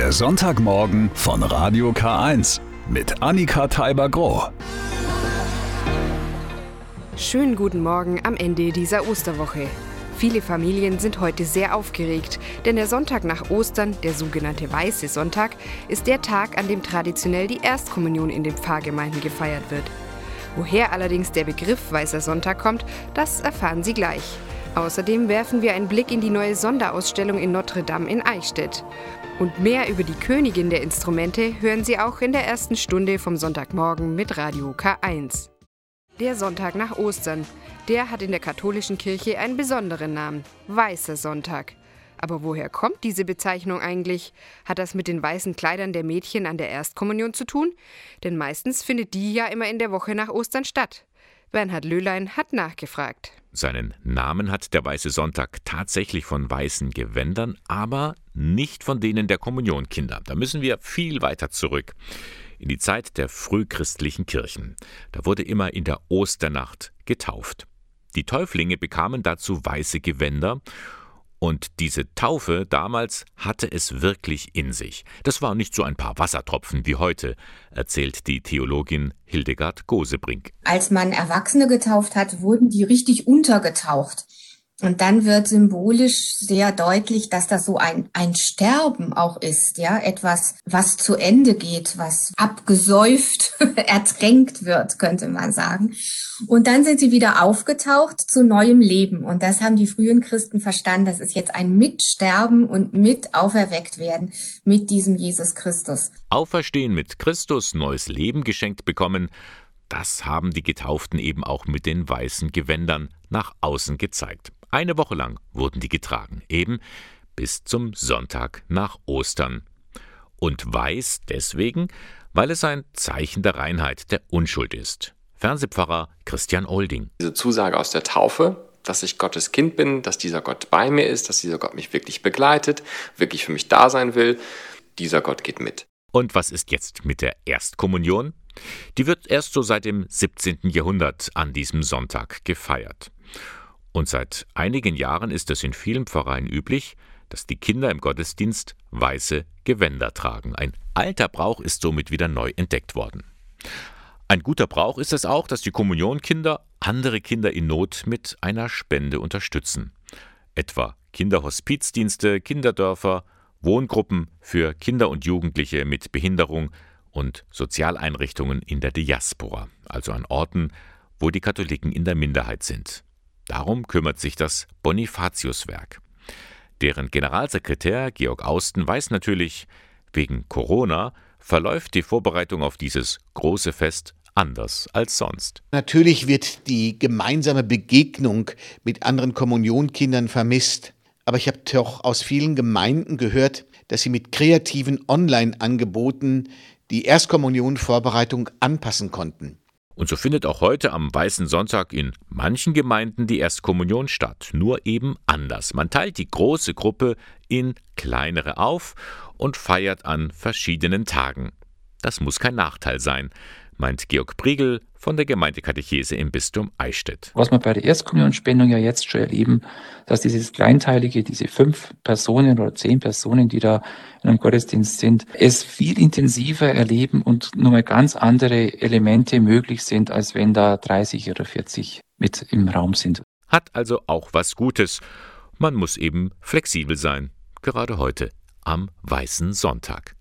Der Sonntagmorgen von Radio K1 mit Annika Teiber-Groh. Schönen guten Morgen am Ende dieser Osterwoche. Viele Familien sind heute sehr aufgeregt, denn der Sonntag nach Ostern, der sogenannte Weiße Sonntag, ist der Tag, an dem traditionell die Erstkommunion in den Pfarrgemeinden gefeiert wird. Woher allerdings der Begriff Weißer Sonntag kommt, das erfahren Sie gleich. Außerdem werfen wir einen Blick in die neue Sonderausstellung in Notre Dame in Eichstätt. Und mehr über die Königin der Instrumente hören Sie auch in der ersten Stunde vom Sonntagmorgen mit Radio K1. Der Sonntag nach Ostern, der hat in der katholischen Kirche einen besonderen Namen, Weißer Sonntag. Aber woher kommt diese Bezeichnung eigentlich? Hat das mit den weißen Kleidern der Mädchen an der Erstkommunion zu tun? Denn meistens findet die ja immer in der Woche nach Ostern statt. Bernhard Löhlein hat nachgefragt. Seinen Namen hat der Weiße Sonntag tatsächlich von weißen Gewändern, aber nicht von denen der Kommunionkinder. Da müssen wir viel weiter zurück. In die Zeit der frühchristlichen Kirchen. Da wurde immer in der Osternacht getauft. Die Täuflinge bekamen dazu weiße Gewänder und diese Taufe damals hatte es wirklich in sich. Das war nicht so ein paar Wassertropfen wie heute, erzählt die Theologin Hildegard Gosebrink. Als man Erwachsene getauft hat, wurden die richtig untergetaucht. Und dann wird symbolisch sehr deutlich, dass das so ein, ein Sterben auch ist, ja, etwas, was zu Ende geht, was abgesäuft, ertränkt wird, könnte man sagen. Und dann sind sie wieder aufgetaucht zu neuem Leben. Und das haben die frühen Christen verstanden. Das ist jetzt ein Mitsterben und mit auferweckt werden mit diesem Jesus Christus. Auferstehen mit Christus, neues Leben geschenkt bekommen, das haben die Getauften eben auch mit den weißen Gewändern nach außen gezeigt. Eine Woche lang wurden die getragen, eben bis zum Sonntag nach Ostern. Und weiß deswegen, weil es ein Zeichen der Reinheit, der Unschuld ist. Fernsehpfarrer Christian Olding. Diese Zusage aus der Taufe, dass ich Gottes Kind bin, dass dieser Gott bei mir ist, dass dieser Gott mich wirklich begleitet, wirklich für mich da sein will, dieser Gott geht mit. Und was ist jetzt mit der Erstkommunion? Die wird erst so seit dem 17. Jahrhundert an diesem Sonntag gefeiert. Und seit einigen Jahren ist es in vielen Pfarreien üblich, dass die Kinder im Gottesdienst weiße Gewänder tragen. Ein alter Brauch ist somit wieder neu entdeckt worden. Ein guter Brauch ist es auch, dass die Kommunionkinder andere Kinder in Not mit einer Spende unterstützen. Etwa Kinderhospizdienste, Kinderdörfer, Wohngruppen für Kinder und Jugendliche mit Behinderung und Sozialeinrichtungen in der Diaspora, also an Orten, wo die Katholiken in der Minderheit sind. Darum kümmert sich das Bonifatiuswerk. Deren Generalsekretär Georg Austen weiß natürlich, wegen Corona verläuft die Vorbereitung auf dieses große Fest anders als sonst. Natürlich wird die gemeinsame Begegnung mit anderen Kommunionkindern vermisst. Aber ich habe doch aus vielen Gemeinden gehört, dass sie mit kreativen Online-Angeboten die Erstkommunionvorbereitung anpassen konnten. Und so findet auch heute am Weißen Sonntag in manchen Gemeinden die Erstkommunion statt, nur eben anders. Man teilt die große Gruppe in kleinere auf und feiert an verschiedenen Tagen. Das muss kein Nachteil sein, meint Georg Priegel von der Gemeindekatechese im Bistum Eichstätt. Was wir bei der Erstkommunionspendung ja jetzt schon erleben, dass dieses Kleinteilige, diese fünf Personen oder zehn Personen, die da in einem Gottesdienst sind, es viel intensiver erleben und nochmal ganz andere Elemente möglich sind, als wenn da 30 oder 40 mit im Raum sind. Hat also auch was Gutes. Man muss eben flexibel sein, gerade heute am Weißen Sonntag.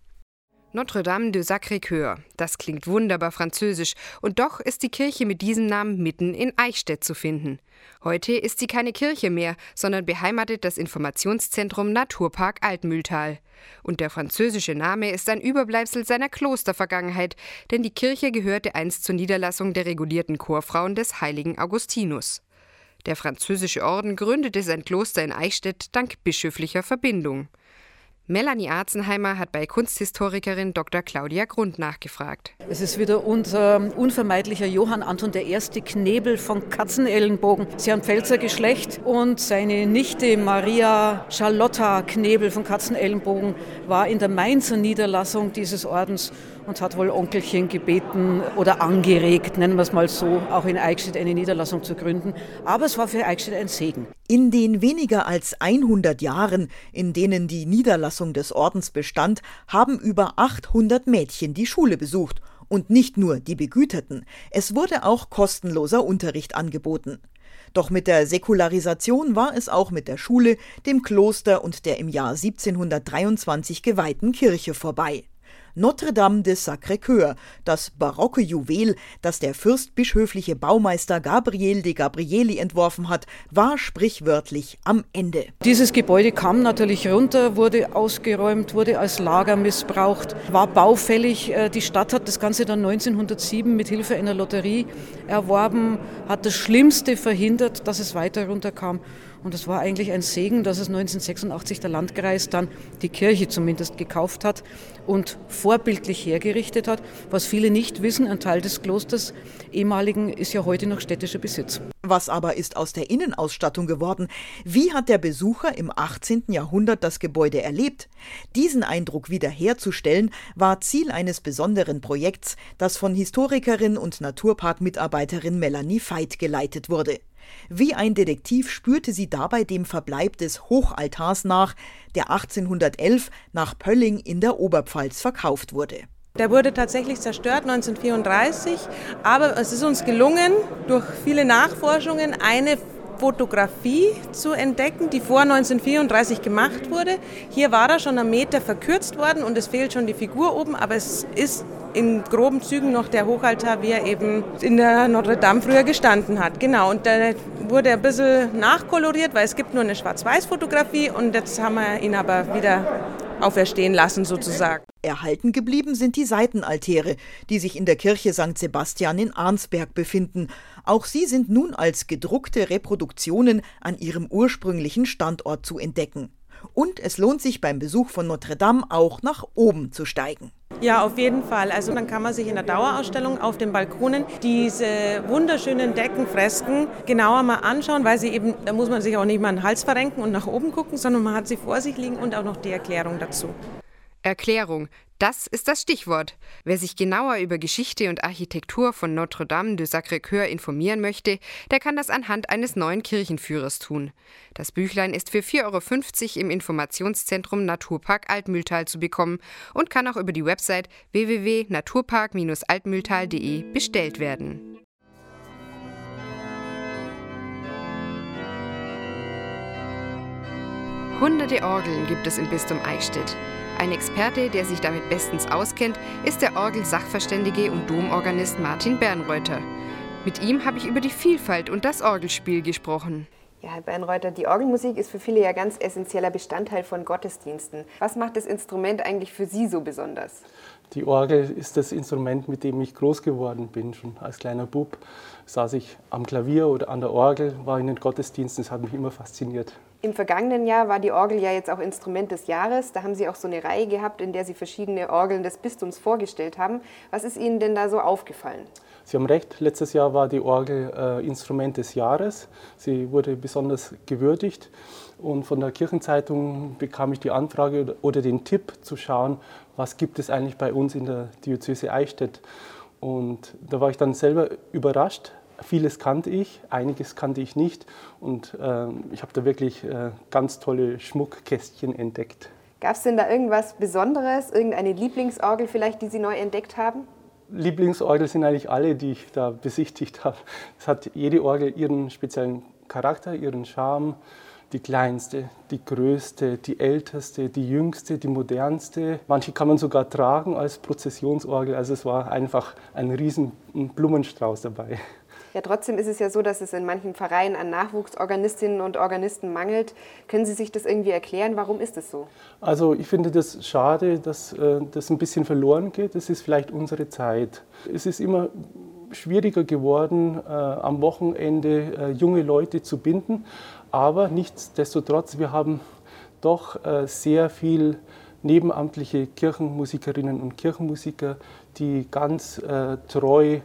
Notre-Dame de Sacré-Cœur. Das klingt wunderbar französisch. Und doch ist die Kirche mit diesem Namen mitten in Eichstätt zu finden. Heute ist sie keine Kirche mehr, sondern beheimatet das Informationszentrum Naturpark Altmühltal. Und der französische Name ist ein Überbleibsel seiner Klostervergangenheit, denn die Kirche gehörte einst zur Niederlassung der regulierten Chorfrauen des heiligen Augustinus. Der französische Orden gründete sein Kloster in Eichstätt dank bischöflicher Verbindung. Melanie Arzenheimer hat bei Kunsthistorikerin Dr. Claudia Grund nachgefragt. Es ist wieder unser unvermeidlicher Johann Anton I. Knebel von Katzenellenbogen. Sie haben Pfälzer Geschlecht und seine Nichte Maria Charlotta Knebel von Katzenellenbogen war in der Mainzer Niederlassung dieses Ordens und hat wohl Onkelchen gebeten oder angeregt, nennen wir es mal so, auch in Eichstätt eine Niederlassung zu gründen. Aber es war für Eichstätt ein Segen. In den weniger als 100 Jahren, in denen die Niederlassung des Ordens bestand, haben über 800 Mädchen die Schule besucht. Und nicht nur die Begüterten, es wurde auch kostenloser Unterricht angeboten. Doch mit der Säkularisation war es auch mit der Schule, dem Kloster und der im Jahr 1723 geweihten Kirche vorbei. Notre-Dame de Sacré-Cœur, das barocke Juwel, das der fürstbischöfliche Baumeister Gabriel de Gabrieli entworfen hat, war sprichwörtlich am Ende. Dieses Gebäude kam natürlich runter, wurde ausgeräumt, wurde als Lager missbraucht, war baufällig. Äh, die Stadt hat das Ganze dann 1907 mit Hilfe einer Lotterie erworben, hat das Schlimmste verhindert, dass es weiter runterkam. Und es war eigentlich ein Segen, dass es 1986 der Landkreis dann die Kirche zumindest gekauft hat und vorbildlich hergerichtet hat. Was viele nicht wissen, ein Teil des Klosters ehemaligen ist ja heute noch städtischer Besitz. Was aber ist aus der Innenausstattung geworden? Wie hat der Besucher im 18. Jahrhundert das Gebäude erlebt? Diesen Eindruck wiederherzustellen war Ziel eines besonderen Projekts, das von Historikerin und Naturparkmitarbeiterin Melanie Veit geleitet wurde. Wie ein Detektiv spürte sie dabei dem Verbleib des Hochaltars nach, der 1811 nach Pölling in der Oberpfalz verkauft wurde. Der wurde tatsächlich zerstört 1934, aber es ist uns gelungen, durch viele Nachforschungen eine Fotografie zu entdecken, die vor 1934 gemacht wurde. Hier war er schon am Meter verkürzt worden und es fehlt schon die Figur oben, aber es ist in groben Zügen noch der Hochaltar, wie er eben in der Notre Dame früher gestanden hat. Genau, und da wurde ein bisschen nachkoloriert, weil es gibt nur eine Schwarz-Weiß-Fotografie und jetzt haben wir ihn aber wieder auferstehen lassen sozusagen. Erhalten geblieben sind die Seitenaltäre, die sich in der Kirche St. Sebastian in Arnsberg befinden. Auch sie sind nun als gedruckte Reproduktionen an ihrem ursprünglichen Standort zu entdecken. Und es lohnt sich beim Besuch von Notre Dame auch nach oben zu steigen. Ja, auf jeden Fall. Also dann kann man sich in der Dauerausstellung auf den Balkonen diese wunderschönen Deckenfresken genauer mal anschauen, weil sie eben, da muss man sich auch nicht mal den Hals verrenken und nach oben gucken, sondern man hat sie vor sich liegen und auch noch die Erklärung dazu. Erklärung. Das ist das Stichwort. Wer sich genauer über Geschichte und Architektur von Notre-Dame de Sacré-Cœur informieren möchte, der kann das anhand eines neuen Kirchenführers tun. Das Büchlein ist für 4,50 Euro im Informationszentrum Naturpark Altmühltal zu bekommen und kann auch über die Website www.naturpark-altmühltal.de bestellt werden. Hunderte Orgeln gibt es im Bistum Eichstätt. Ein Experte, der sich damit bestens auskennt, ist der Orgelsachverständige und Domorganist Martin Bernreuter. Mit ihm habe ich über die Vielfalt und das Orgelspiel gesprochen. Ja, Herr Bernreuter, die Orgelmusik ist für viele ja ganz essentieller Bestandteil von Gottesdiensten. Was macht das Instrument eigentlich für Sie so besonders? Die Orgel ist das Instrument, mit dem ich groß geworden bin. Schon als kleiner Bub saß ich am Klavier oder an der Orgel, war in den Gottesdiensten. Das hat mich immer fasziniert. Im vergangenen Jahr war die Orgel ja jetzt auch Instrument des Jahres. Da haben Sie auch so eine Reihe gehabt, in der Sie verschiedene Orgeln des Bistums vorgestellt haben. Was ist Ihnen denn da so aufgefallen? Sie haben recht, letztes Jahr war die Orgel äh, Instrument des Jahres. Sie wurde besonders gewürdigt. Und von der Kirchenzeitung bekam ich die Anfrage oder den Tipp zu schauen, was gibt es eigentlich bei uns in der Diözese Eichstätt. Und da war ich dann selber überrascht, Vieles kannte ich, einiges kannte ich nicht und äh, ich habe da wirklich äh, ganz tolle Schmuckkästchen entdeckt. Gab es denn da irgendwas Besonderes, irgendeine Lieblingsorgel vielleicht, die Sie neu entdeckt haben? Lieblingsorgel sind eigentlich alle, die ich da besichtigt habe. Es hat jede Orgel ihren speziellen Charakter, ihren Charme. Die kleinste, die größte, die älteste, die jüngste, die modernste. Manche kann man sogar tragen als Prozessionsorgel. Also es war einfach ein riesen Blumenstrauß dabei. Ja, trotzdem ist es ja so, dass es in manchen Vereinen an Nachwuchsorganistinnen und Organisten mangelt. Können Sie sich das irgendwie erklären? Warum ist es so? Also ich finde das schade, dass äh, das ein bisschen verloren geht. Das ist vielleicht unsere Zeit. Es ist immer schwieriger geworden, äh, am Wochenende äh, junge Leute zu binden. Aber nichtsdestotrotz, wir haben doch sehr viel nebenamtliche Kirchenmusikerinnen und Kirchenmusiker, die ganz äh, treu äh,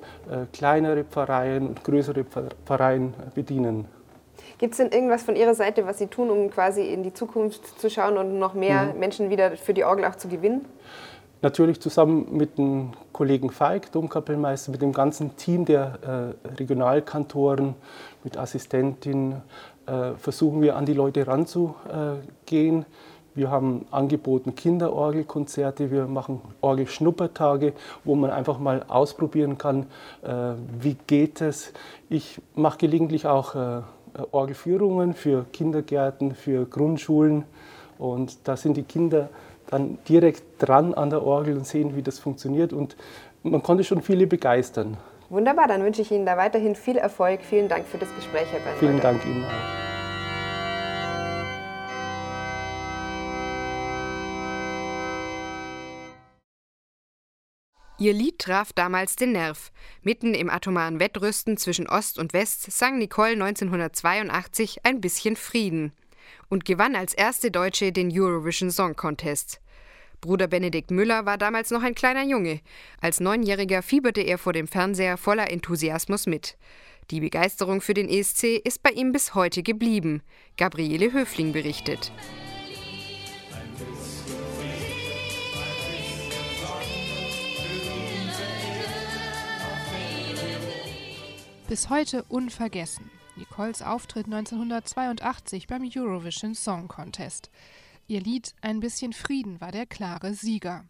kleinere Pfarreien und größere Pfarreien bedienen. Gibt es denn irgendwas von Ihrer Seite, was Sie tun, um quasi in die Zukunft zu schauen und noch mehr mhm. Menschen wieder für die Orgel auch zu gewinnen? Natürlich zusammen mit dem Kollegen Feig, Domkapellmeister, mit dem ganzen Team der äh, Regionalkantoren, mit Assistentin, äh, versuchen wir an die Leute ranzugehen. Wir haben angeboten Kinderorgelkonzerte, wir machen Orgelschnuppertage, wo man einfach mal ausprobieren kann, äh, wie geht es. Ich mache gelegentlich auch äh, Orgelführungen für Kindergärten, für Grundschulen und da sind die Kinder dann direkt dran an der Orgel und sehen, wie das funktioniert und man konnte schon viele begeistern. Wunderbar, dann wünsche ich Ihnen da weiterhin viel Erfolg. Vielen Dank für das Gespräch, Herr Bernhard. Vielen Dank Ihnen auch. Ihr Lied traf damals den Nerv. Mitten im atomaren Wettrüsten zwischen Ost und West sang Nicole 1982 ein bisschen Frieden und gewann als erste Deutsche den Eurovision Song Contest. Bruder Benedikt Müller war damals noch ein kleiner Junge. Als Neunjähriger fieberte er vor dem Fernseher voller Enthusiasmus mit. Die Begeisterung für den ESC ist bei ihm bis heute geblieben. Gabriele Höfling berichtet. Bis heute unvergessen. Nicoles Auftritt 1982 beim Eurovision Song Contest. Ihr Lied Ein bisschen Frieden war der klare Sieger.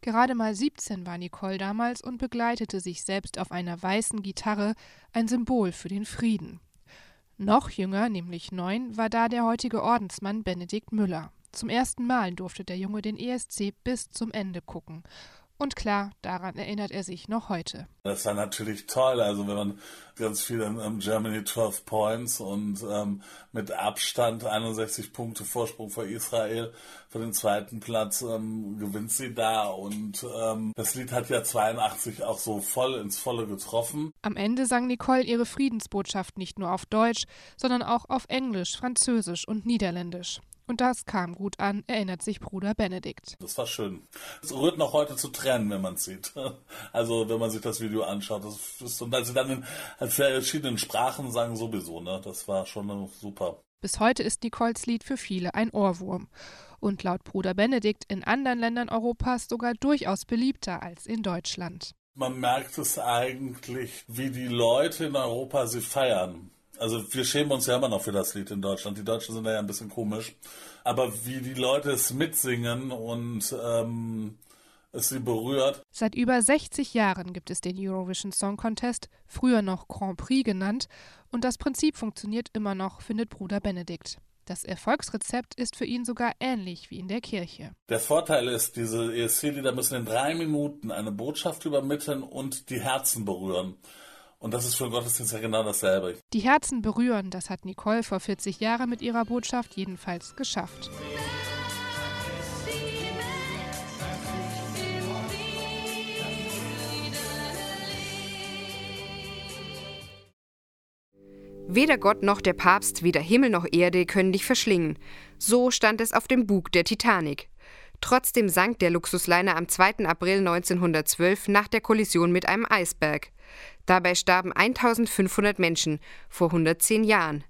Gerade mal 17 war Nicole damals und begleitete sich selbst auf einer weißen Gitarre, ein Symbol für den Frieden. Noch jünger, nämlich neun, war da der heutige Ordensmann Benedikt Müller. Zum ersten Mal durfte der Junge den ESC bis zum Ende gucken und klar, daran erinnert er sich noch heute. Das war natürlich toll. Also wenn man ganz viel in um, Germany 12 Points und ähm, mit Abstand 61 Punkte Vorsprung vor Israel für den zweiten Platz ähm, gewinnt sie da. Und ähm, das Lied hat ja 82 auch so voll ins Volle getroffen. Am Ende sang Nicole ihre Friedensbotschaft nicht nur auf Deutsch, sondern auch auf Englisch, Französisch und Niederländisch. Und das kam gut an, erinnert sich Bruder Benedikt. Das war schön. Es rührt noch heute zu Tränen, wenn man es sieht. Also wenn man sich das Video anschaut. Das ist, und als sie dann in, verschiedenen Sprachen sagen, sowieso, ne? Das war schon super. Bis heute ist Nicoles Lied für viele ein Ohrwurm. Und laut Bruder Benedikt in anderen Ländern Europas sogar durchaus beliebter als in Deutschland. Man merkt es eigentlich, wie die Leute in Europa sie feiern. Also wir schämen uns ja immer noch für das Lied in Deutschland. Die Deutschen sind da ja ein bisschen komisch. Aber wie die Leute es mitsingen und ähm, es sie berührt. Seit über 60 Jahren gibt es den Eurovision Song Contest, früher noch Grand Prix genannt, und das Prinzip funktioniert immer noch, findet Bruder Benedikt. Das Erfolgsrezept ist für ihn sogar ähnlich wie in der Kirche. Der Vorteil ist, diese ESC-Lieder müssen in drei Minuten eine Botschaft übermitteln und die Herzen berühren. Und das ist für den Gottesdienst ja genau dasselbe. Die Herzen berühren, das hat Nicole vor 40 Jahren mit ihrer Botschaft jedenfalls geschafft. Weder Gott noch der Papst, weder Himmel noch Erde können dich verschlingen. So stand es auf dem Bug der Titanic. Trotzdem sank der Luxusliner am 2. April 1912 nach der Kollision mit einem Eisberg. Dabei starben 1500 Menschen vor 110 Jahren.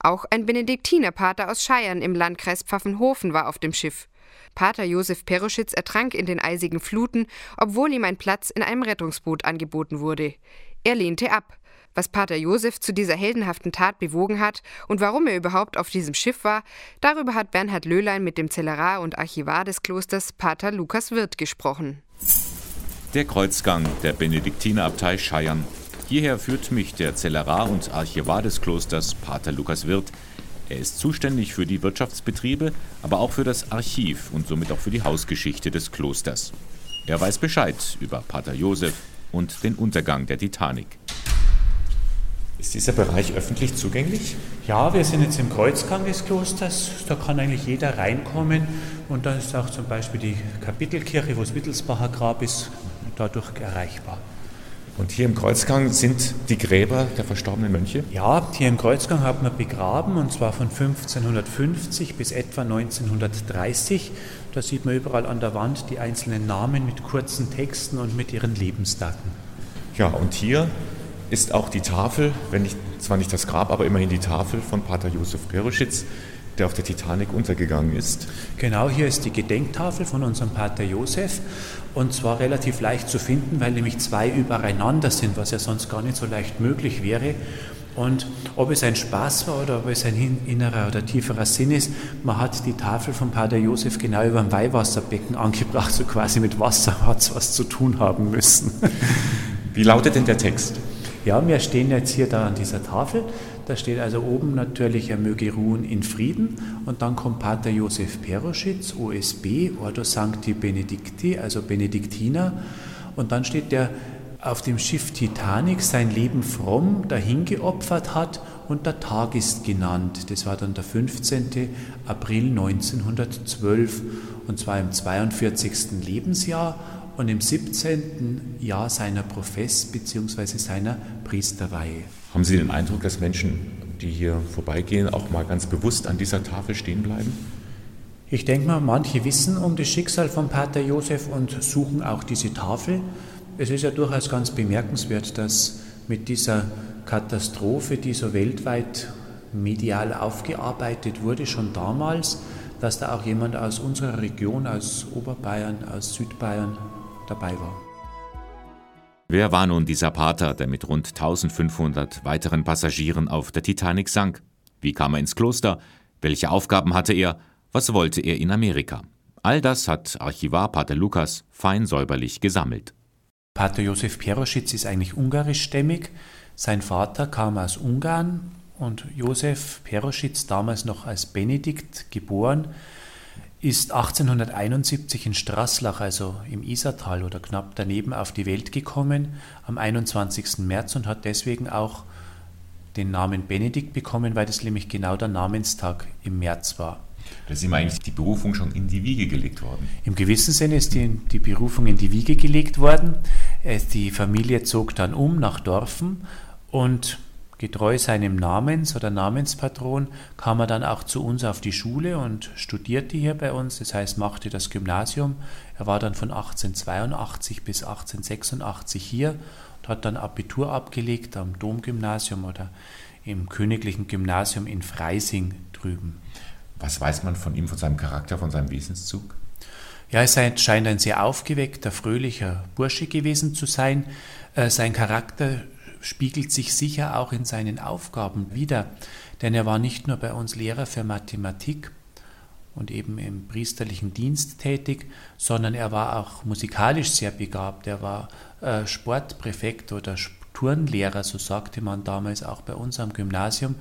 Auch ein Benediktinerpater aus Scheiern im Landkreis Pfaffenhofen war auf dem Schiff. Pater Josef Peruschitz ertrank in den eisigen Fluten, obwohl ihm ein Platz in einem Rettungsboot angeboten wurde. Er lehnte ab. Was Pater Josef zu dieser heldenhaften Tat bewogen hat und warum er überhaupt auf diesem Schiff war, darüber hat Bernhard Löhlein mit dem Zellerar und Archivar des Klosters Pater Lukas Wirth gesprochen. Der Kreuzgang der Benediktinerabtei Scheiern. Hierher führt mich der Zellerar und Archivar des Klosters, Pater Lukas Wirth. Er ist zuständig für die Wirtschaftsbetriebe, aber auch für das Archiv und somit auch für die Hausgeschichte des Klosters. Er weiß Bescheid über Pater Josef und den Untergang der Titanic. Ist dieser Bereich öffentlich zugänglich? Ja, wir sind jetzt im Kreuzgang des Klosters. Da kann eigentlich jeder reinkommen. Und da ist auch zum Beispiel die Kapitelkirche, wo das Wittelsbacher Grab ist, dadurch erreichbar. Und hier im Kreuzgang sind die Gräber der verstorbenen Mönche? Ja, hier im Kreuzgang hat man begraben und zwar von 1550 bis etwa 1930. Da sieht man überall an der Wand die einzelnen Namen mit kurzen Texten und mit ihren Lebensdaten. Ja, und hier ist auch die Tafel, wenn nicht, zwar nicht das Grab, aber immerhin die Tafel von Pater Josef Peruschitz, der auf der Titanic untergegangen ist. Genau, hier ist die Gedenktafel von unserem Pater Josef und zwar relativ leicht zu finden, weil nämlich zwei übereinander sind, was ja sonst gar nicht so leicht möglich wäre. Und ob es ein Spaß war oder ob es ein innerer oder tieferer Sinn ist, man hat die Tafel von Pater Josef genau über dem Weihwasserbecken angebracht, so quasi mit Wasser hat es was zu tun haben müssen. Wie lautet denn der Text? Ja, wir stehen jetzt hier da an dieser Tafel. Da steht also oben natürlich, er möge ruhen in Frieden. Und dann kommt Pater Josef Peroschitz, OSB, Ordo Sancti Benedicti, also Benediktiner. Und dann steht der auf dem Schiff Titanic sein Leben fromm dahingeopfert hat und der Tag ist genannt. Das war dann der 15. April 1912 und zwar im 42. Lebensjahr und im 17. Jahr seiner Profess bzw. seiner Priesterweihe. Haben Sie den Eindruck, dass Menschen, die hier vorbeigehen, auch mal ganz bewusst an dieser Tafel stehen bleiben? Ich denke mal, manche wissen um das Schicksal von Pater Josef und suchen auch diese Tafel. Es ist ja durchaus ganz bemerkenswert, dass mit dieser Katastrophe, die so weltweit medial aufgearbeitet wurde, schon damals, dass da auch jemand aus unserer Region, aus Oberbayern, aus Südbayern dabei war. Wer war nun dieser Pater, der mit rund 1500 weiteren Passagieren auf der Titanic sank? Wie kam er ins Kloster? Welche Aufgaben hatte er? Was wollte er in Amerika? All das hat Archivar Pater Lukas fein säuberlich gesammelt. Pater Josef Peroschitz ist eigentlich ungarischstämmig. Sein Vater kam aus Ungarn und Josef Peroschitz, damals noch als Benedikt geboren, ist 1871 in Straßlach, also im Isertal oder knapp daneben, auf die Welt gekommen am 21. März und hat deswegen auch den Namen Benedikt bekommen, weil das nämlich genau der Namenstag im März war. Da ist ihm eigentlich die Berufung schon in die Wiege gelegt worden. Im gewissen Sinne ist die, die Berufung in die Wiege gelegt worden. Äh, die Familie zog dann um nach Dorfen und getreu seinem Namens oder Namenspatron kam er dann auch zu uns auf die Schule und studierte hier bei uns, das heißt machte das Gymnasium. Er war dann von 1882 bis 1886 hier und hat dann Abitur abgelegt am Domgymnasium oder im Königlichen Gymnasium in Freising drüben. Was weiß man von ihm, von seinem Charakter, von seinem Wesenszug? Ja, es scheint ein sehr aufgeweckter, fröhlicher Bursche gewesen zu sein. Äh, sein Charakter spiegelt sich sicher auch in seinen Aufgaben wider, denn er war nicht nur bei uns Lehrer für Mathematik und eben im priesterlichen Dienst tätig, sondern er war auch musikalisch sehr begabt. Er war äh, Sportpräfekt oder Turnlehrer, so sagte man damals auch bei uns am Gymnasium.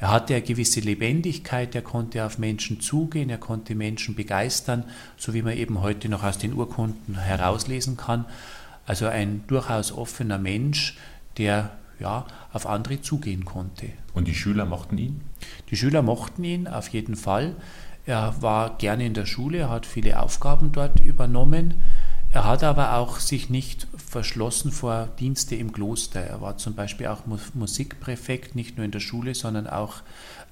Er hatte eine gewisse Lebendigkeit, er konnte auf Menschen zugehen, er konnte Menschen begeistern, so wie man eben heute noch aus den Urkunden herauslesen kann. Also ein durchaus offener Mensch, der ja, auf andere zugehen konnte. Und die Schüler mochten ihn? Die Schüler mochten ihn auf jeden Fall. Er war gerne in der Schule, er hat viele Aufgaben dort übernommen. Er hat aber auch sich nicht verschlossen vor Dienste im Kloster. Er war zum Beispiel auch Musikpräfekt, nicht nur in der Schule, sondern auch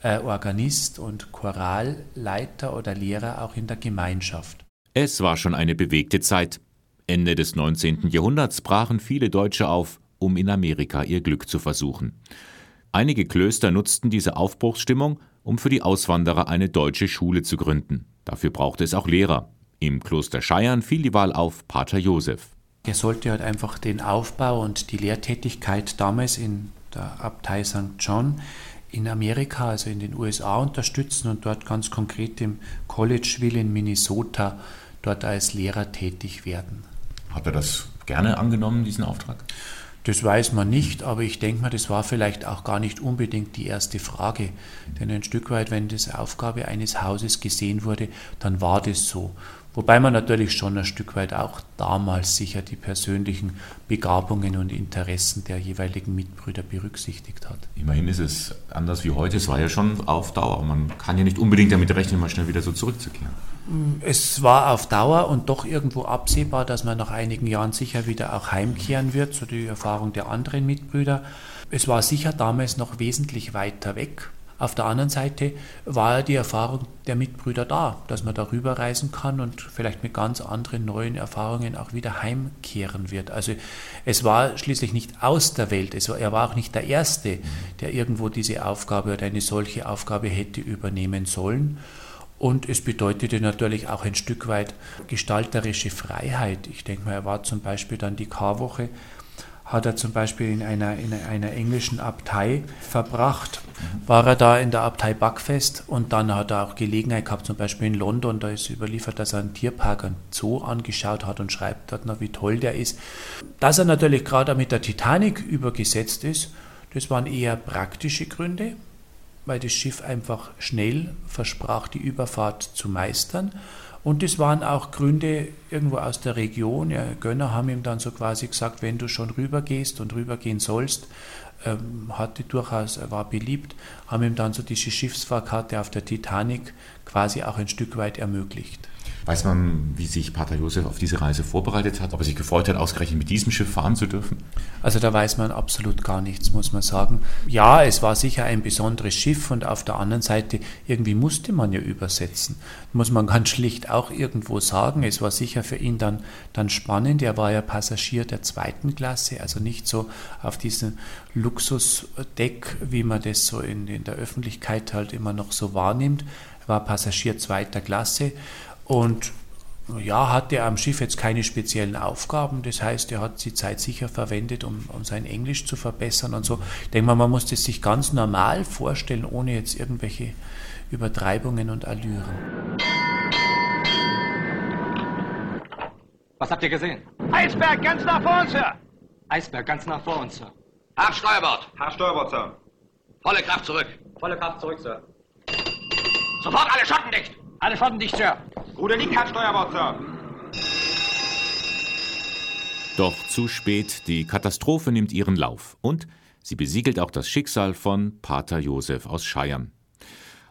äh, Organist und Choralleiter oder Lehrer auch in der Gemeinschaft. Es war schon eine bewegte Zeit. Ende des 19. Jahrhunderts brachen viele Deutsche auf, um in Amerika ihr Glück zu versuchen. Einige Klöster nutzten diese Aufbruchsstimmung, um für die Auswanderer eine deutsche Schule zu gründen. Dafür brauchte es auch Lehrer. Im Kloster Scheiern fiel die Wahl auf Pater Josef. Er sollte halt einfach den Aufbau und die Lehrtätigkeit damals in der Abtei St. John in Amerika, also in den USA, unterstützen und dort ganz konkret im Collegeville in Minnesota dort als Lehrer tätig werden. Hat er das gerne angenommen, diesen Auftrag? Das weiß man nicht, aber ich denke mal, das war vielleicht auch gar nicht unbedingt die erste Frage. Denn ein Stück weit, wenn das Aufgabe eines Hauses gesehen wurde, dann war das so. Wobei man natürlich schon ein Stück weit auch damals sicher die persönlichen Begabungen und Interessen der jeweiligen Mitbrüder berücksichtigt hat. Immerhin ist es anders wie heute. Es war ja schon auf Dauer. Man kann ja nicht unbedingt damit rechnen, mal schnell wieder so zurückzukehren. Es war auf Dauer und doch irgendwo absehbar, dass man nach einigen Jahren sicher wieder auch heimkehren wird, so die Erfahrung der anderen Mitbrüder. Es war sicher damals noch wesentlich weiter weg. Auf der anderen Seite war die Erfahrung der Mitbrüder da, dass man darüber reisen kann und vielleicht mit ganz anderen neuen Erfahrungen auch wieder heimkehren wird. Also es war schließlich nicht aus der Welt, es war, er war auch nicht der Erste, der irgendwo diese Aufgabe oder eine solche Aufgabe hätte übernehmen sollen. Und es bedeutete natürlich auch ein Stück weit gestalterische Freiheit. Ich denke mal, er war zum Beispiel dann die Karwoche hat er zum Beispiel in einer, in einer englischen Abtei verbracht. War er da in der Abtei Backfest und dann hat er auch Gelegenheit gehabt, zum Beispiel in London, da ist überliefert, dass er einen Tierpark, einen Zoo angeschaut hat und schreibt dort noch, wie toll der ist. Dass er natürlich gerade mit der Titanic übergesetzt ist, das waren eher praktische Gründe, weil das Schiff einfach schnell versprach, die Überfahrt zu meistern. Und das waren auch Gründe irgendwo aus der Region. Ja, Gönner haben ihm dann so quasi gesagt, wenn du schon rübergehst und rübergehen sollst, ähm, hatte durchaus, war beliebt, haben ihm dann so diese Schiffsfahrkarte auf der Titanic quasi auch ein Stück weit ermöglicht. Weiß man, wie sich Pater Josef auf diese Reise vorbereitet hat, ob er sich gefreut hat, ausgerechnet mit diesem Schiff fahren zu dürfen? Also da weiß man absolut gar nichts, muss man sagen. Ja, es war sicher ein besonderes Schiff und auf der anderen Seite, irgendwie musste man ja übersetzen. Muss man ganz schlicht auch irgendwo sagen. Es war sicher für ihn dann, dann spannend. Er war ja Passagier der zweiten Klasse, also nicht so auf diesem Luxusdeck, wie man das so in, in der Öffentlichkeit halt immer noch so wahrnimmt. Er war Passagier zweiter Klasse und ja, hatte am Schiff jetzt keine speziellen Aufgaben. Das heißt, er hat die Zeit sicher verwendet, um, um sein Englisch zu verbessern und so. Ich denke mal, man muss das sich ganz normal vorstellen, ohne jetzt irgendwelche Übertreibungen und Allüren. Was habt ihr gesehen? Eisberg ganz nach vor uns, Sir. Eisberg ganz nach vor uns, Sir. Herr Steuerbord. Herr Steuerbord, Sir. Volle Kraft zurück. Volle Kraft zurück, Sir. Sofort alle Schotten dicht. Alle Schotten dicht, Sir. Ruder liegt, Herr Steuerbord, Sir. Doch zu spät, die Katastrophe nimmt ihren Lauf und sie besiegelt auch das Schicksal von Pater Josef aus Scheiern.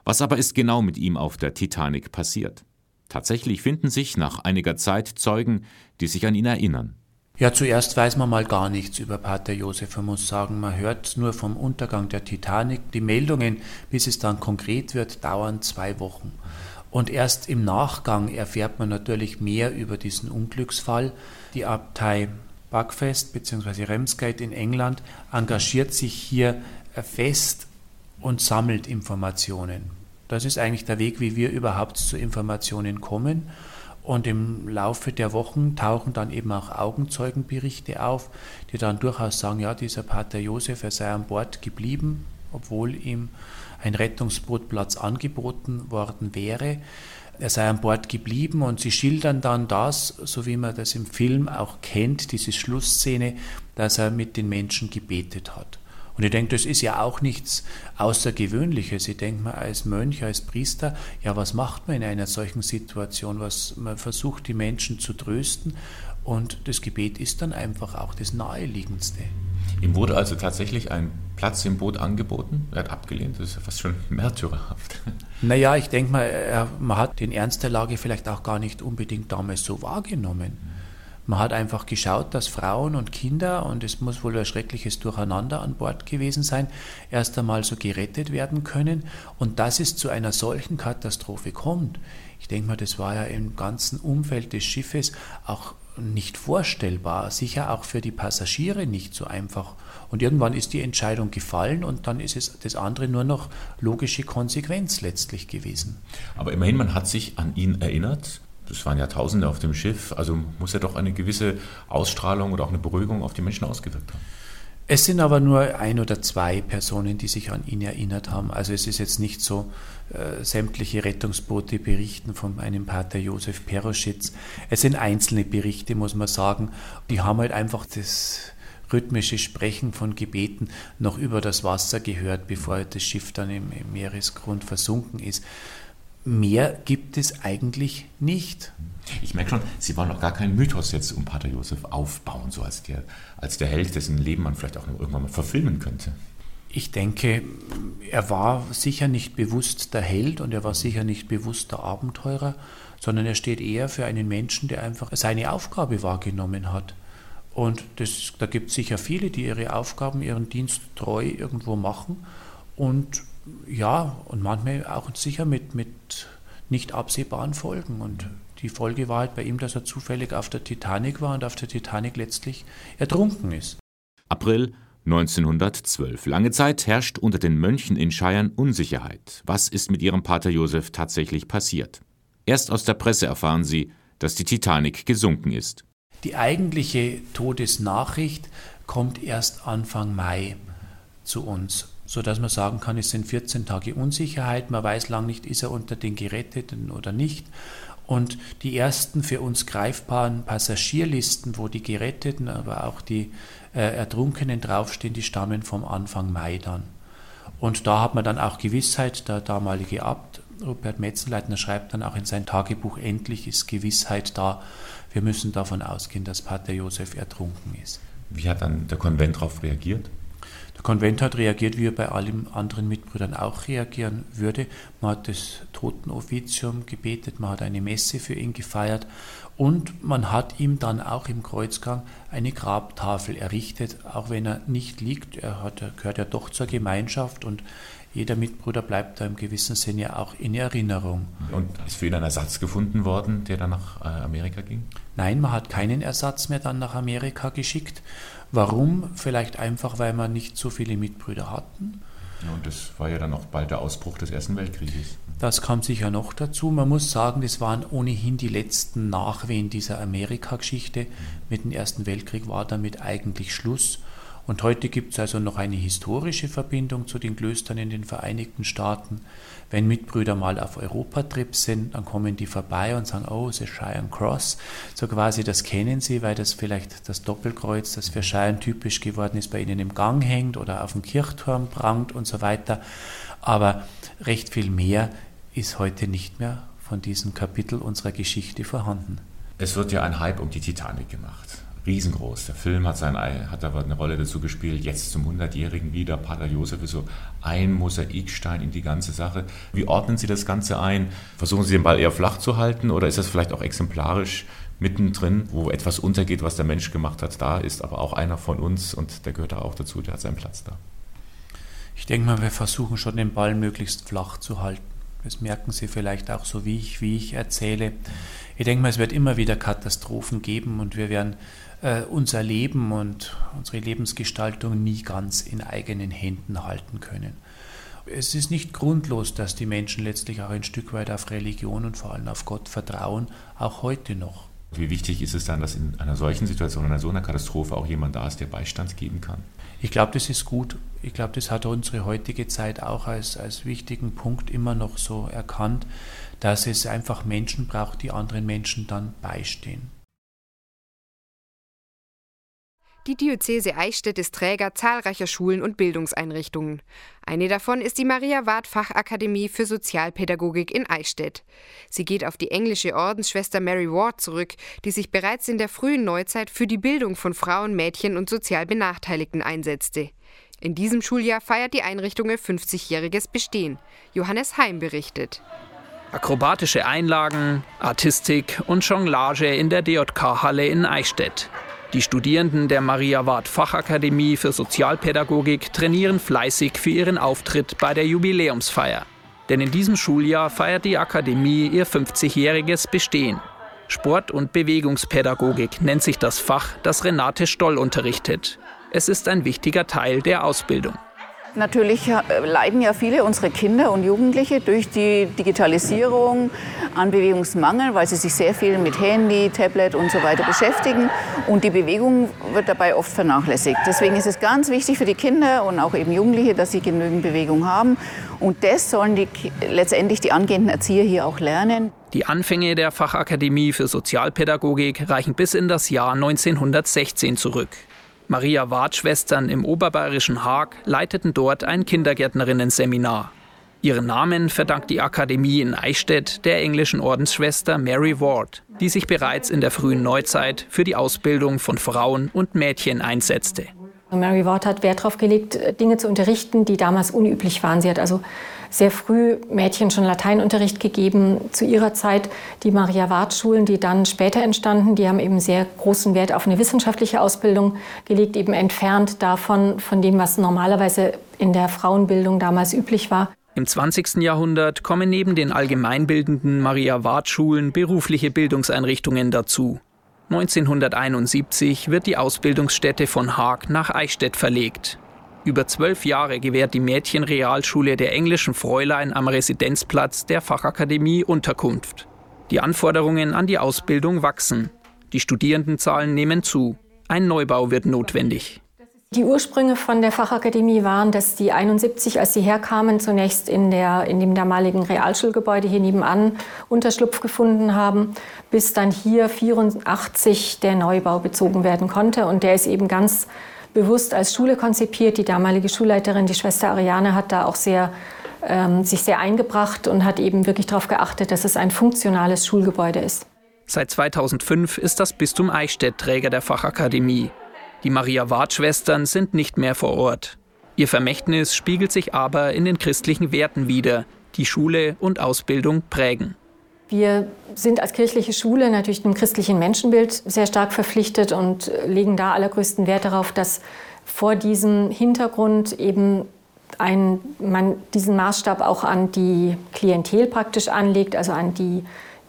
Was aber ist genau mit ihm auf der Titanic passiert? Tatsächlich finden sich nach einiger Zeit Zeugen, die sich an ihn erinnern. Ja, zuerst weiß man mal gar nichts über Pater Josef. Man muss sagen, man hört nur vom Untergang der Titanic. Die Meldungen, bis es dann konkret wird, dauern zwei Wochen. Und erst im Nachgang erfährt man natürlich mehr über diesen Unglücksfall. Die Abtei Buckfest bzw. Ramsgate in England engagiert sich hier fest und sammelt Informationen. Das ist eigentlich der Weg, wie wir überhaupt zu Informationen kommen. Und im Laufe der Wochen tauchen dann eben auch Augenzeugenberichte auf, die dann durchaus sagen, ja, dieser Pater Josef, er sei an Bord geblieben, obwohl ihm ein Rettungsbootplatz angeboten worden wäre. Er sei an Bord geblieben und sie schildern dann das, so wie man das im Film auch kennt, diese Schlussszene, dass er mit den Menschen gebetet hat. Und ich denke, das ist ja auch nichts Außergewöhnliches. Ich denke mal, als Mönch, als Priester, ja, was macht man in einer solchen Situation? Was, man versucht, die Menschen zu trösten und das Gebet ist dann einfach auch das Naheliegendste. Ihm wurde also tatsächlich ein Platz im Boot angeboten. Er hat abgelehnt. Das ist ja fast schon märtyrerhaft. Naja, ich denke mal, er, man hat den Ernst der Lage vielleicht auch gar nicht unbedingt damals so wahrgenommen. Man hat einfach geschaut, dass Frauen und Kinder, und es muss wohl ein schreckliches Durcheinander an Bord gewesen sein, erst einmal so gerettet werden können. Und dass es zu einer solchen Katastrophe kommt, ich denke mal, das war ja im ganzen Umfeld des Schiffes auch nicht vorstellbar, sicher auch für die Passagiere nicht so einfach. Und irgendwann ist die Entscheidung gefallen und dann ist es das andere nur noch logische Konsequenz letztlich gewesen. Aber immerhin, man hat sich an ihn erinnert. Das waren ja Tausende auf dem Schiff, also muss er doch eine gewisse Ausstrahlung oder auch eine Beruhigung auf die Menschen ausgewirkt haben. Es sind aber nur ein oder zwei Personen, die sich an ihn erinnert haben. Also es ist jetzt nicht so, äh, sämtliche Rettungsboote berichten von einem Pater Josef Peroschitz. Es sind einzelne Berichte, muss man sagen. Die haben halt einfach das rhythmische Sprechen von Gebeten noch über das Wasser gehört, bevor das Schiff dann im, im Meeresgrund versunken ist. Mehr gibt es eigentlich nicht. Ich merke schon, Sie wollen noch gar keinen Mythos jetzt um Pater Josef aufbauen, so als der, als der Held, dessen Leben man vielleicht auch irgendwann mal verfilmen könnte. Ich denke, er war sicher nicht bewusst der Held und er war sicher nicht bewusst der Abenteurer, sondern er steht eher für einen Menschen, der einfach seine Aufgabe wahrgenommen hat. Und das, da gibt es sicher viele, die ihre Aufgaben, ihren Dienst treu irgendwo machen und ja, und manchmal auch sicher mit, mit nicht absehbaren Folgen. Und die Folge war halt bei ihm, dass er zufällig auf der Titanic war und auf der Titanic letztlich ertrunken ist. April 1912. Lange Zeit herrscht unter den Mönchen in Scheiern Unsicherheit. Was ist mit ihrem Pater Josef tatsächlich passiert? Erst aus der Presse erfahren sie, dass die Titanic gesunken ist. Die eigentliche Todesnachricht kommt erst Anfang Mai zu uns, sodass man sagen kann, es sind 14 Tage Unsicherheit, man weiß lang nicht, ist er unter den Geretteten oder nicht. Und die ersten für uns greifbaren Passagierlisten, wo die Geretteten, aber auch die äh, Ertrunkenen draufstehen, die stammen vom Anfang Mai dann. Und da hat man dann auch Gewissheit, der damalige Abt, Rupert Metzenleitner, schreibt dann auch in sein Tagebuch, endlich ist Gewissheit da, wir müssen davon ausgehen, dass Pater Josef ertrunken ist. Wie hat dann der Konvent darauf reagiert? Der Konvent hat reagiert, wie er bei allen anderen Mitbrüdern auch reagieren würde. Man hat das Totenoffizium gebetet, man hat eine Messe für ihn gefeiert und man hat ihm dann auch im Kreuzgang eine Grabtafel errichtet, auch wenn er nicht liegt. Er, hat, er gehört ja doch zur Gemeinschaft und jeder Mitbruder bleibt da im gewissen Sinne auch in Erinnerung. Und ist für ihn ein Ersatz gefunden worden, der dann nach äh, Amerika ging? Nein, man hat keinen Ersatz mehr dann nach Amerika geschickt. Warum? Vielleicht einfach, weil wir nicht so viele Mitbrüder hatten. Ja, und das war ja dann auch bald der Ausbruch des Ersten Weltkrieges. Das kam sicher noch dazu. Man muss sagen, das waren ohnehin die letzten Nachwehen dieser Amerika-Geschichte. Mit dem Ersten Weltkrieg war damit eigentlich Schluss. Und heute gibt es also noch eine historische Verbindung zu den Klöstern in den Vereinigten Staaten. Wenn Mitbrüder mal auf Europatrip sind, dann kommen die vorbei und sagen, oh, the Cheyenne Cross. So quasi, das kennen sie, weil das vielleicht das Doppelkreuz, das für Cheyenne typisch geworden ist, bei ihnen im Gang hängt oder auf dem Kirchturm prangt und so weiter. Aber recht viel mehr ist heute nicht mehr von diesem Kapitel unserer Geschichte vorhanden. Es wird ja ein Hype um die Titanic gemacht riesengroß. Der Film hat, sein, hat aber eine Rolle dazu gespielt, jetzt zum 100-Jährigen wieder. Pater Josef ist so ein Mosaikstein in die ganze Sache. Wie ordnen Sie das Ganze ein? Versuchen Sie den Ball eher flach zu halten oder ist das vielleicht auch exemplarisch mittendrin, wo etwas untergeht, was der Mensch gemacht hat? Da ist aber auch einer von uns und der gehört da auch dazu, der hat seinen Platz da. Ich denke mal, wir versuchen schon den Ball möglichst flach zu halten. Das merken Sie vielleicht auch so, wie ich, wie ich erzähle. Ich denke mal, es wird immer wieder Katastrophen geben und wir werden unser Leben und unsere Lebensgestaltung nie ganz in eigenen Händen halten können. Es ist nicht grundlos, dass die Menschen letztlich auch ein Stück weit auf Religion und vor allem auf Gott vertrauen, auch heute noch. Wie wichtig ist es dann, dass in einer solchen Situation, in einer so einer Katastrophe auch jemand da ist, der Beistand geben kann? Ich glaube, das ist gut. Ich glaube, das hat unsere heutige Zeit auch als, als wichtigen Punkt immer noch so erkannt, dass es einfach Menschen braucht, die anderen Menschen dann beistehen. Die Diözese Eichstätt ist Träger zahlreicher Schulen und Bildungseinrichtungen. Eine davon ist die Maria Ward Fachakademie für Sozialpädagogik in Eichstätt. Sie geht auf die englische Ordensschwester Mary Ward zurück, die sich bereits in der frühen Neuzeit für die Bildung von Frauen, Mädchen und sozial Benachteiligten einsetzte. In diesem Schuljahr feiert die Einrichtung ihr 50-jähriges Bestehen. Johannes Heim berichtet. Akrobatische Einlagen, Artistik und Jonglage in der DJK-Halle in Eichstätt. Die Studierenden der Maria Ward Fachakademie für Sozialpädagogik trainieren fleißig für ihren Auftritt bei der Jubiläumsfeier. Denn in diesem Schuljahr feiert die Akademie ihr 50-jähriges Bestehen. Sport- und Bewegungspädagogik nennt sich das Fach, das Renate Stoll unterrichtet. Es ist ein wichtiger Teil der Ausbildung. Natürlich äh, leiden ja viele unserer Kinder und Jugendliche durch die Digitalisierung an Bewegungsmangel, weil sie sich sehr viel mit Handy, Tablet und so weiter beschäftigen. Und die Bewegung wird dabei oft vernachlässigt. Deswegen ist es ganz wichtig für die Kinder und auch eben Jugendliche, dass sie genügend Bewegung haben. Und das sollen die, letztendlich die angehenden Erzieher hier auch lernen. Die Anfänge der Fachakademie für Sozialpädagogik reichen bis in das Jahr 1916 zurück. Maria Ward-Schwestern im oberbayerischen Haag leiteten dort ein Kindergärtnerinnen-Seminar. Ihren Namen verdankt die Akademie in Eichstätt der englischen Ordensschwester Mary Ward, die sich bereits in der frühen Neuzeit für die Ausbildung von Frauen und Mädchen einsetzte. Mary Ward hat Wert darauf gelegt, Dinge zu unterrichten, die damals unüblich waren. Sie hat also sehr früh Mädchen schon Lateinunterricht gegeben. Zu ihrer Zeit die Maria-Ward-Schulen, die dann später entstanden, die haben eben sehr großen Wert auf eine wissenschaftliche Ausbildung gelegt, eben entfernt davon, von dem, was normalerweise in der Frauenbildung damals üblich war. Im 20. Jahrhundert kommen neben den allgemeinbildenden Maria-Ward-Schulen berufliche Bildungseinrichtungen dazu. 1971 wird die Ausbildungsstätte von Haag nach Eichstätt verlegt. Über zwölf Jahre gewährt die Mädchenrealschule der englischen Fräulein am Residenzplatz der Fachakademie Unterkunft. Die Anforderungen an die Ausbildung wachsen. Die Studierendenzahlen nehmen zu. Ein Neubau wird notwendig. Die Ursprünge von der Fachakademie waren, dass die 71, als sie herkamen, zunächst in, der, in dem damaligen Realschulgebäude hier nebenan Unterschlupf gefunden haben, bis dann hier 84 der Neubau bezogen werden konnte. Und der ist eben ganz bewusst als Schule konzipiert. Die damalige Schulleiterin, die Schwester Ariane, hat da auch sehr, ähm, sich sehr eingebracht und hat eben wirklich darauf geachtet, dass es ein funktionales Schulgebäude ist. Seit 2005 ist das Bistum Eichstätt Träger der Fachakademie. Die Maria-Ward-Schwestern sind nicht mehr vor Ort. Ihr Vermächtnis spiegelt sich aber in den christlichen Werten wider, die Schule und Ausbildung prägen. Wir sind als kirchliche Schule natürlich dem christlichen Menschenbild sehr stark verpflichtet und legen da allergrößten Wert darauf, dass vor diesem Hintergrund eben ein, man diesen Maßstab auch an die Klientel praktisch anlegt, also an die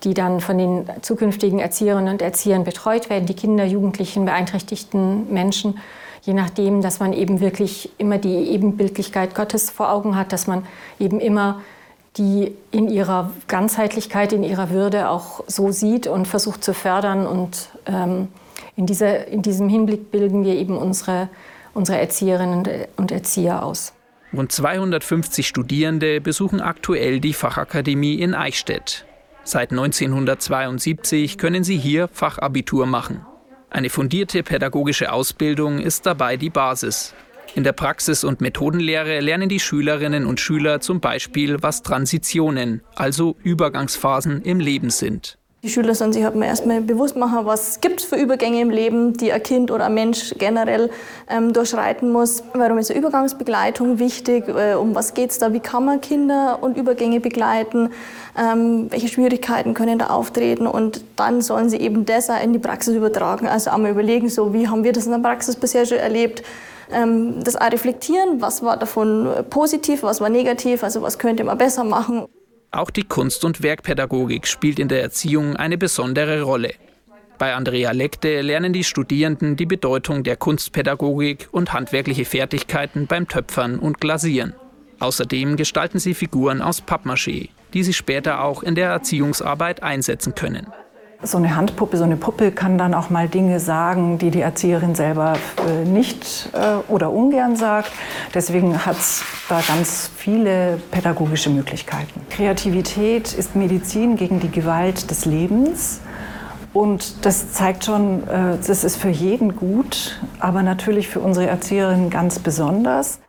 die dann von den zukünftigen Erzieherinnen und Erziehern betreut werden, die Kinder, Jugendlichen, beeinträchtigten Menschen, je nachdem, dass man eben wirklich immer die Ebenbildlichkeit Gottes vor Augen hat, dass man eben immer die in ihrer Ganzheitlichkeit, in ihrer Würde auch so sieht und versucht zu fördern. Und ähm, in, dieser, in diesem Hinblick bilden wir eben unsere, unsere Erzieherinnen und Erzieher aus. Rund 250 Studierende besuchen aktuell die Fachakademie in Eichstätt. Seit 1972 können sie hier Fachabitur machen. Eine fundierte pädagogische Ausbildung ist dabei die Basis. In der Praxis- und Methodenlehre lernen die Schülerinnen und Schüler zum Beispiel, was Transitionen, also Übergangsphasen im Leben sind. Die Schüler sollen sich halt mal erstmal bewusst machen, was gibt es für Übergänge im Leben, die ein Kind oder ein Mensch generell ähm, durchschreiten muss. Warum ist eine Übergangsbegleitung wichtig? Äh, um was geht es da? Wie kann man Kinder und Übergänge begleiten? Ähm, welche Schwierigkeiten können da auftreten? Und dann sollen sie eben das in die Praxis übertragen. Also einmal überlegen, so wie haben wir das in der Praxis bisher schon erlebt? Ähm, das auch reflektieren, was war davon positiv, was war negativ, also was könnte man besser machen. Auch die Kunst- und Werkpädagogik spielt in der Erziehung eine besondere Rolle. Bei Andrea Lekte lernen die Studierenden die Bedeutung der Kunstpädagogik und handwerkliche Fertigkeiten beim Töpfern und Glasieren. Außerdem gestalten sie Figuren aus Pappmaché, die sie später auch in der Erziehungsarbeit einsetzen können so eine Handpuppe, so eine Puppe kann dann auch mal Dinge sagen, die die Erzieherin selber äh, nicht äh, oder ungern sagt. Deswegen hat es da ganz viele pädagogische Möglichkeiten. Kreativität ist Medizin gegen die Gewalt des Lebens. Und das zeigt schon, äh, das ist für jeden gut, aber natürlich für unsere Erzieherinnen ganz besonders.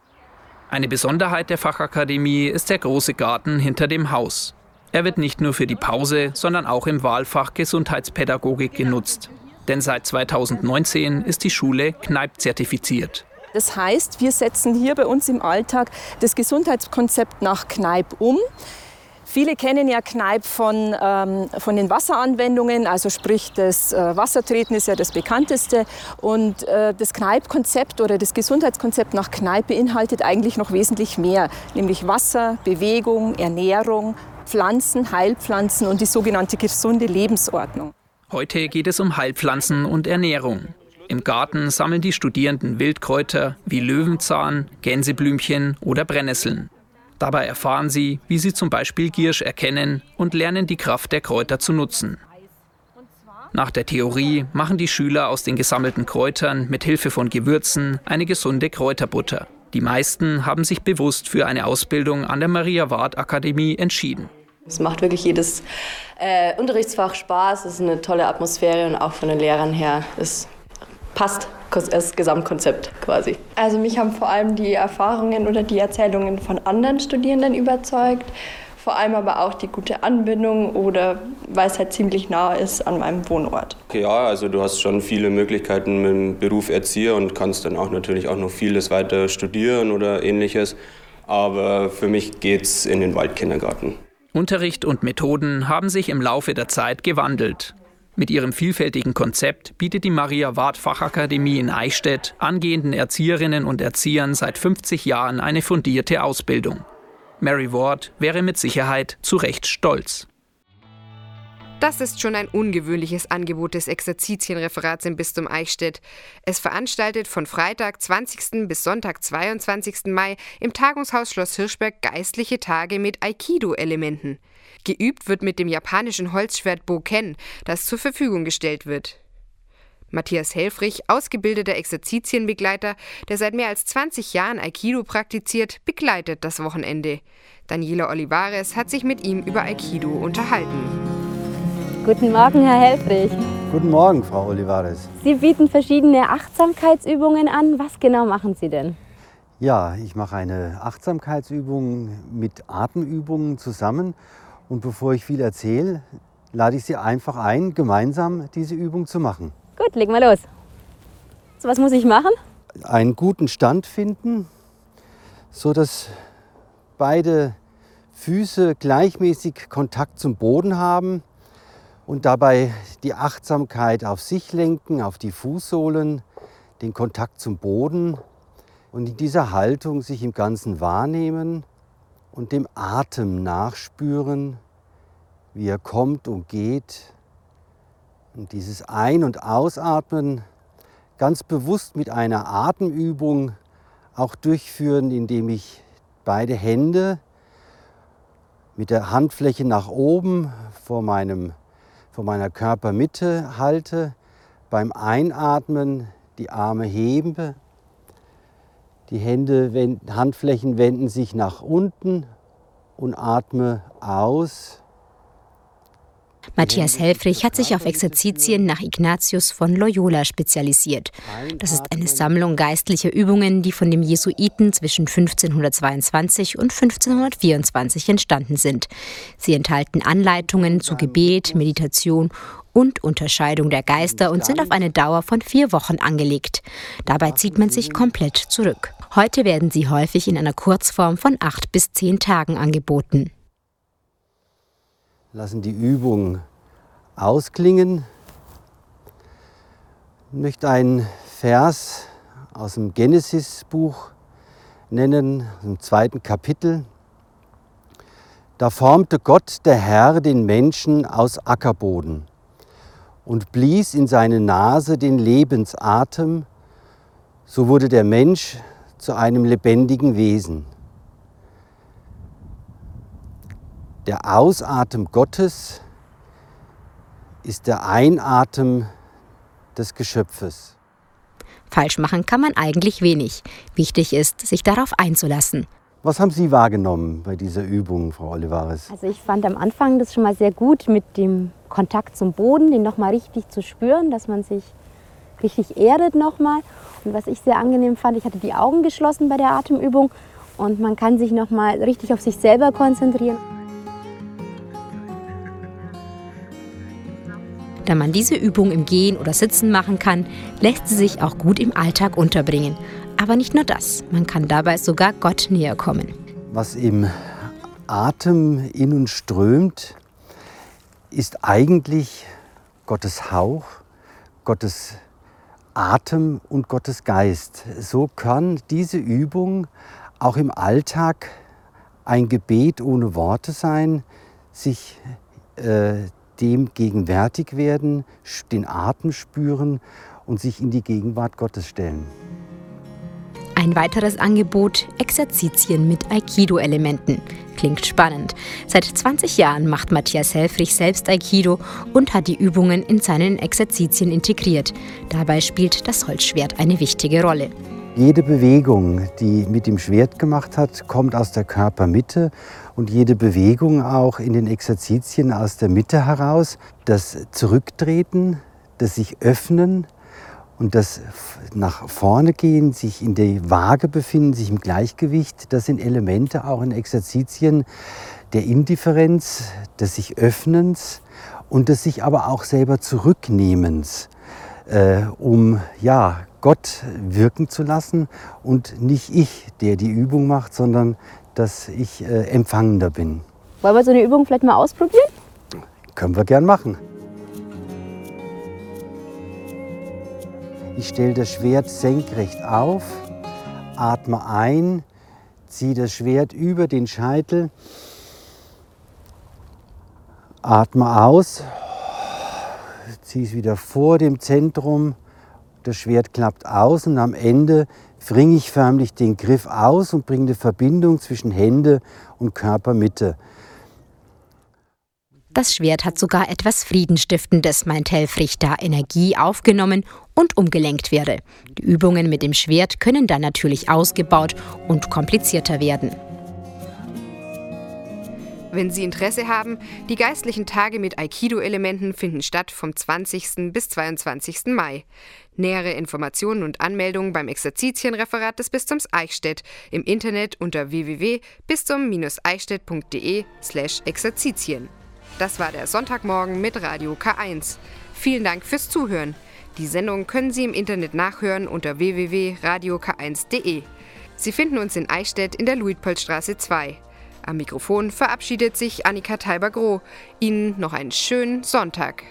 Eine Besonderheit der Fachakademie ist der große Garten hinter dem Haus. Er wird nicht nur für die Pause, sondern auch im Wahlfach Gesundheitspädagogik genutzt. Denn seit 2019 ist die Schule Kneipp zertifiziert. Das heißt, wir setzen hier bei uns im Alltag das Gesundheitskonzept nach Kneipp um. Viele kennen ja Kneipp von, ähm, von den Wasseranwendungen, also sprich das äh, Wassertreten ist ja das bekannteste. Und äh, das Kneipp-Konzept oder das Gesundheitskonzept nach Kneipp beinhaltet eigentlich noch wesentlich mehr, nämlich Wasser, Bewegung, Ernährung, Pflanzen, Heilpflanzen und die sogenannte gesunde Lebensordnung. Heute geht es um Heilpflanzen und Ernährung. Im Garten sammeln die Studierenden Wildkräuter wie Löwenzahn, Gänseblümchen oder Brennnesseln. Dabei erfahren sie, wie sie zum Beispiel Giersch erkennen und lernen die Kraft der Kräuter zu nutzen. Nach der Theorie machen die Schüler aus den gesammelten Kräutern mit Hilfe von Gewürzen eine gesunde Kräuterbutter. Die meisten haben sich bewusst für eine Ausbildung an der Maria Ward Akademie entschieden. Es macht wirklich jedes äh, Unterrichtsfach Spaß, es ist eine tolle Atmosphäre und auch von den Lehrern her, es passt das Gesamtkonzept quasi. Also mich haben vor allem die Erfahrungen oder die Erzählungen von anderen Studierenden überzeugt vor allem aber auch die gute Anbindung oder weil es halt ziemlich nah ist an meinem Wohnort. Ja, also du hast schon viele Möglichkeiten mit dem Beruf Erzieher und kannst dann auch natürlich auch noch vieles weiter studieren oder ähnliches. Aber für mich geht's in den Waldkindergarten. Unterricht und Methoden haben sich im Laufe der Zeit gewandelt. Mit ihrem vielfältigen Konzept bietet die Maria Ward Fachakademie in Eichstätt angehenden Erzieherinnen und Erziehern seit 50 Jahren eine fundierte Ausbildung. Mary Ward wäre mit Sicherheit zu Recht stolz. Das ist schon ein ungewöhnliches Angebot des Exerzitienreferats im Bistum Eichstätt. Es veranstaltet von Freitag 20. bis Sonntag 22. Mai im Tagungshaus Schloss Hirschberg geistliche Tage mit Aikido-Elementen. Geübt wird mit dem japanischen Holzschwert Boken, das zur Verfügung gestellt wird. Matthias Helfrich, ausgebildeter Exerzitienbegleiter, der seit mehr als 20 Jahren Aikido praktiziert, begleitet das Wochenende. Daniela Olivares hat sich mit ihm über Aikido unterhalten. Guten Morgen, Herr Helfrich. Guten Morgen, Frau Olivares. Sie bieten verschiedene Achtsamkeitsübungen an. Was genau machen Sie denn? Ja, ich mache eine Achtsamkeitsübung mit Atemübungen zusammen. Und bevor ich viel erzähle, lade ich Sie einfach ein, gemeinsam diese Übung zu machen. Gut, legen wir los. So, was muss ich machen? Einen guten Stand finden, so dass beide Füße gleichmäßig Kontakt zum Boden haben und dabei die Achtsamkeit auf sich lenken, auf die Fußsohlen, den Kontakt zum Boden und in dieser Haltung sich im Ganzen wahrnehmen und dem Atem nachspüren, wie er kommt und geht. Und dieses Ein- und Ausatmen ganz bewusst mit einer Atemübung auch durchführen, indem ich beide Hände mit der Handfläche nach oben vor, meinem, vor meiner Körpermitte halte, beim Einatmen die Arme hebe, die Hände, Handflächen wenden sich nach unten und atme aus. Matthias Helfrich hat sich auf Exerzitien nach Ignatius von Loyola spezialisiert. Das ist eine Sammlung geistlicher Übungen, die von dem Jesuiten zwischen 1522 und 1524 entstanden sind. Sie enthalten Anleitungen zu Gebet, Meditation und Unterscheidung der Geister und sind auf eine Dauer von vier Wochen angelegt. Dabei zieht man sich komplett zurück. Heute werden sie häufig in einer Kurzform von acht bis zehn Tagen angeboten lassen die Übung ausklingen. Ich möchte einen Vers aus dem Genesis-Buch nennen, im zweiten Kapitel. Da formte Gott, der Herr, den Menschen aus Ackerboden und blies in seine Nase den Lebensatem, so wurde der Mensch zu einem lebendigen Wesen. Der Ausatem Gottes ist der Einatem des Geschöpfes. Falsch machen kann man eigentlich wenig. Wichtig ist, sich darauf einzulassen. Was haben Sie wahrgenommen bei dieser Übung, Frau Olivares? Also ich fand am Anfang das schon mal sehr gut mit dem Kontakt zum Boden, den nochmal richtig zu spüren, dass man sich richtig erdet nochmal. Und was ich sehr angenehm fand, ich hatte die Augen geschlossen bei der Atemübung und man kann sich nochmal richtig auf sich selber konzentrieren. Da man diese Übung im Gehen oder Sitzen machen kann, lässt sie sich auch gut im Alltag unterbringen. Aber nicht nur das, man kann dabei sogar Gott näher kommen. Was im Atem in uns strömt, ist eigentlich Gottes Hauch, Gottes Atem und Gottes Geist. So kann diese Übung auch im Alltag ein Gebet ohne Worte sein, sich äh, dem gegenwärtig werden, den Atem spüren und sich in die Gegenwart Gottes stellen. Ein weiteres Angebot, Exerzitien mit Aikido-Elementen. Klingt spannend. Seit 20 Jahren macht Matthias Helfrich selbst Aikido und hat die Übungen in seinen Exerzitien integriert. Dabei spielt das Holzschwert eine wichtige Rolle. Jede Bewegung, die mit dem Schwert gemacht hat, kommt aus der Körpermitte und jede Bewegung auch in den Exerzitien aus der Mitte heraus. Das Zurücktreten, das sich öffnen und das nach vorne gehen, sich in der Waage befinden, sich im Gleichgewicht, das sind Elemente auch in Exerzitien der Indifferenz, des sich Öffnens und des sich aber auch selber Zurücknehmens, äh, um ja, Gott wirken zu lassen und nicht ich, der die Übung macht, sondern dass ich äh, empfangender bin. Wollen wir so eine Übung vielleicht mal ausprobieren? Können wir gern machen. Ich stelle das Schwert senkrecht auf, atme ein, ziehe das Schwert über den Scheitel, atme aus, ziehe es wieder vor dem Zentrum das Schwert klappt aus und am Ende bringe ich förmlich den Griff aus und bringe eine Verbindung zwischen Hände und Körpermitte. Das Schwert hat sogar etwas Friedenstiftendes, meint Helfrich, da Energie aufgenommen und umgelenkt werde. Die Übungen mit dem Schwert können dann natürlich ausgebaut und komplizierter werden. Wenn Sie Interesse haben, die geistlichen Tage mit Aikido-Elementen finden statt vom 20. bis 22. Mai. Nähere Informationen und Anmeldungen beim Exerzitienreferat des Bistums Eichstätt im Internet unter www.bistum-eichstätt.de/exerzitien. Das war der Sonntagmorgen mit Radio K1. Vielen Dank fürs Zuhören. Die Sendung können Sie im Internet nachhören unter www.radiok1.de. Sie finden uns in Eichstätt in der Luitpoldstraße 2. Am Mikrofon verabschiedet sich Annika Teiber-Groh. Ihnen noch einen schönen Sonntag.